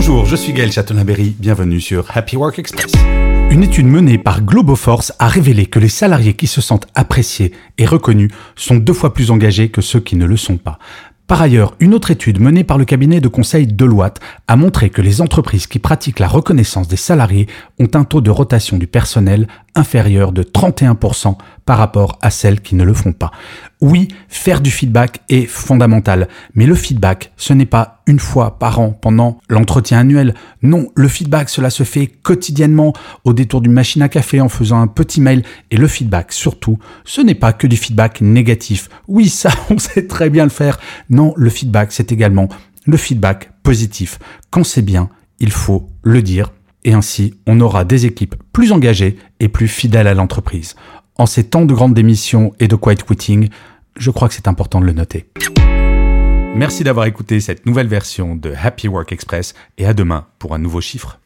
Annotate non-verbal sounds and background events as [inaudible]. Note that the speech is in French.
Bonjour, je suis Gaël Chatonaberry, bienvenue sur Happy Work Express. Une étude menée par Globoforce a révélé que les salariés qui se sentent appréciés et reconnus sont deux fois plus engagés que ceux qui ne le sont pas. Par ailleurs, une autre étude menée par le cabinet de conseil Deloitte a montré que les entreprises qui pratiquent la reconnaissance des salariés ont un taux de rotation du personnel inférieur de 31% par rapport à celles qui ne le font pas. Oui, faire du feedback est fondamental, mais le feedback, ce n'est pas une fois par an pendant l'entretien annuel. Non, le feedback, cela se fait quotidiennement au détour d'une machine à café en faisant un petit mail. Et le feedback, surtout, ce n'est pas que du feedback négatif. Oui, ça, [laughs] on sait très bien le faire. Non, le feedback, c'est également le feedback positif. Quand c'est bien, il faut le dire. Et ainsi, on aura des équipes plus engagées et plus fidèles à l'entreprise. En ces temps de grandes démissions et de quiet quitting, je crois que c'est important de le noter. Merci d'avoir écouté cette nouvelle version de Happy Work Express et à demain pour un nouveau chiffre.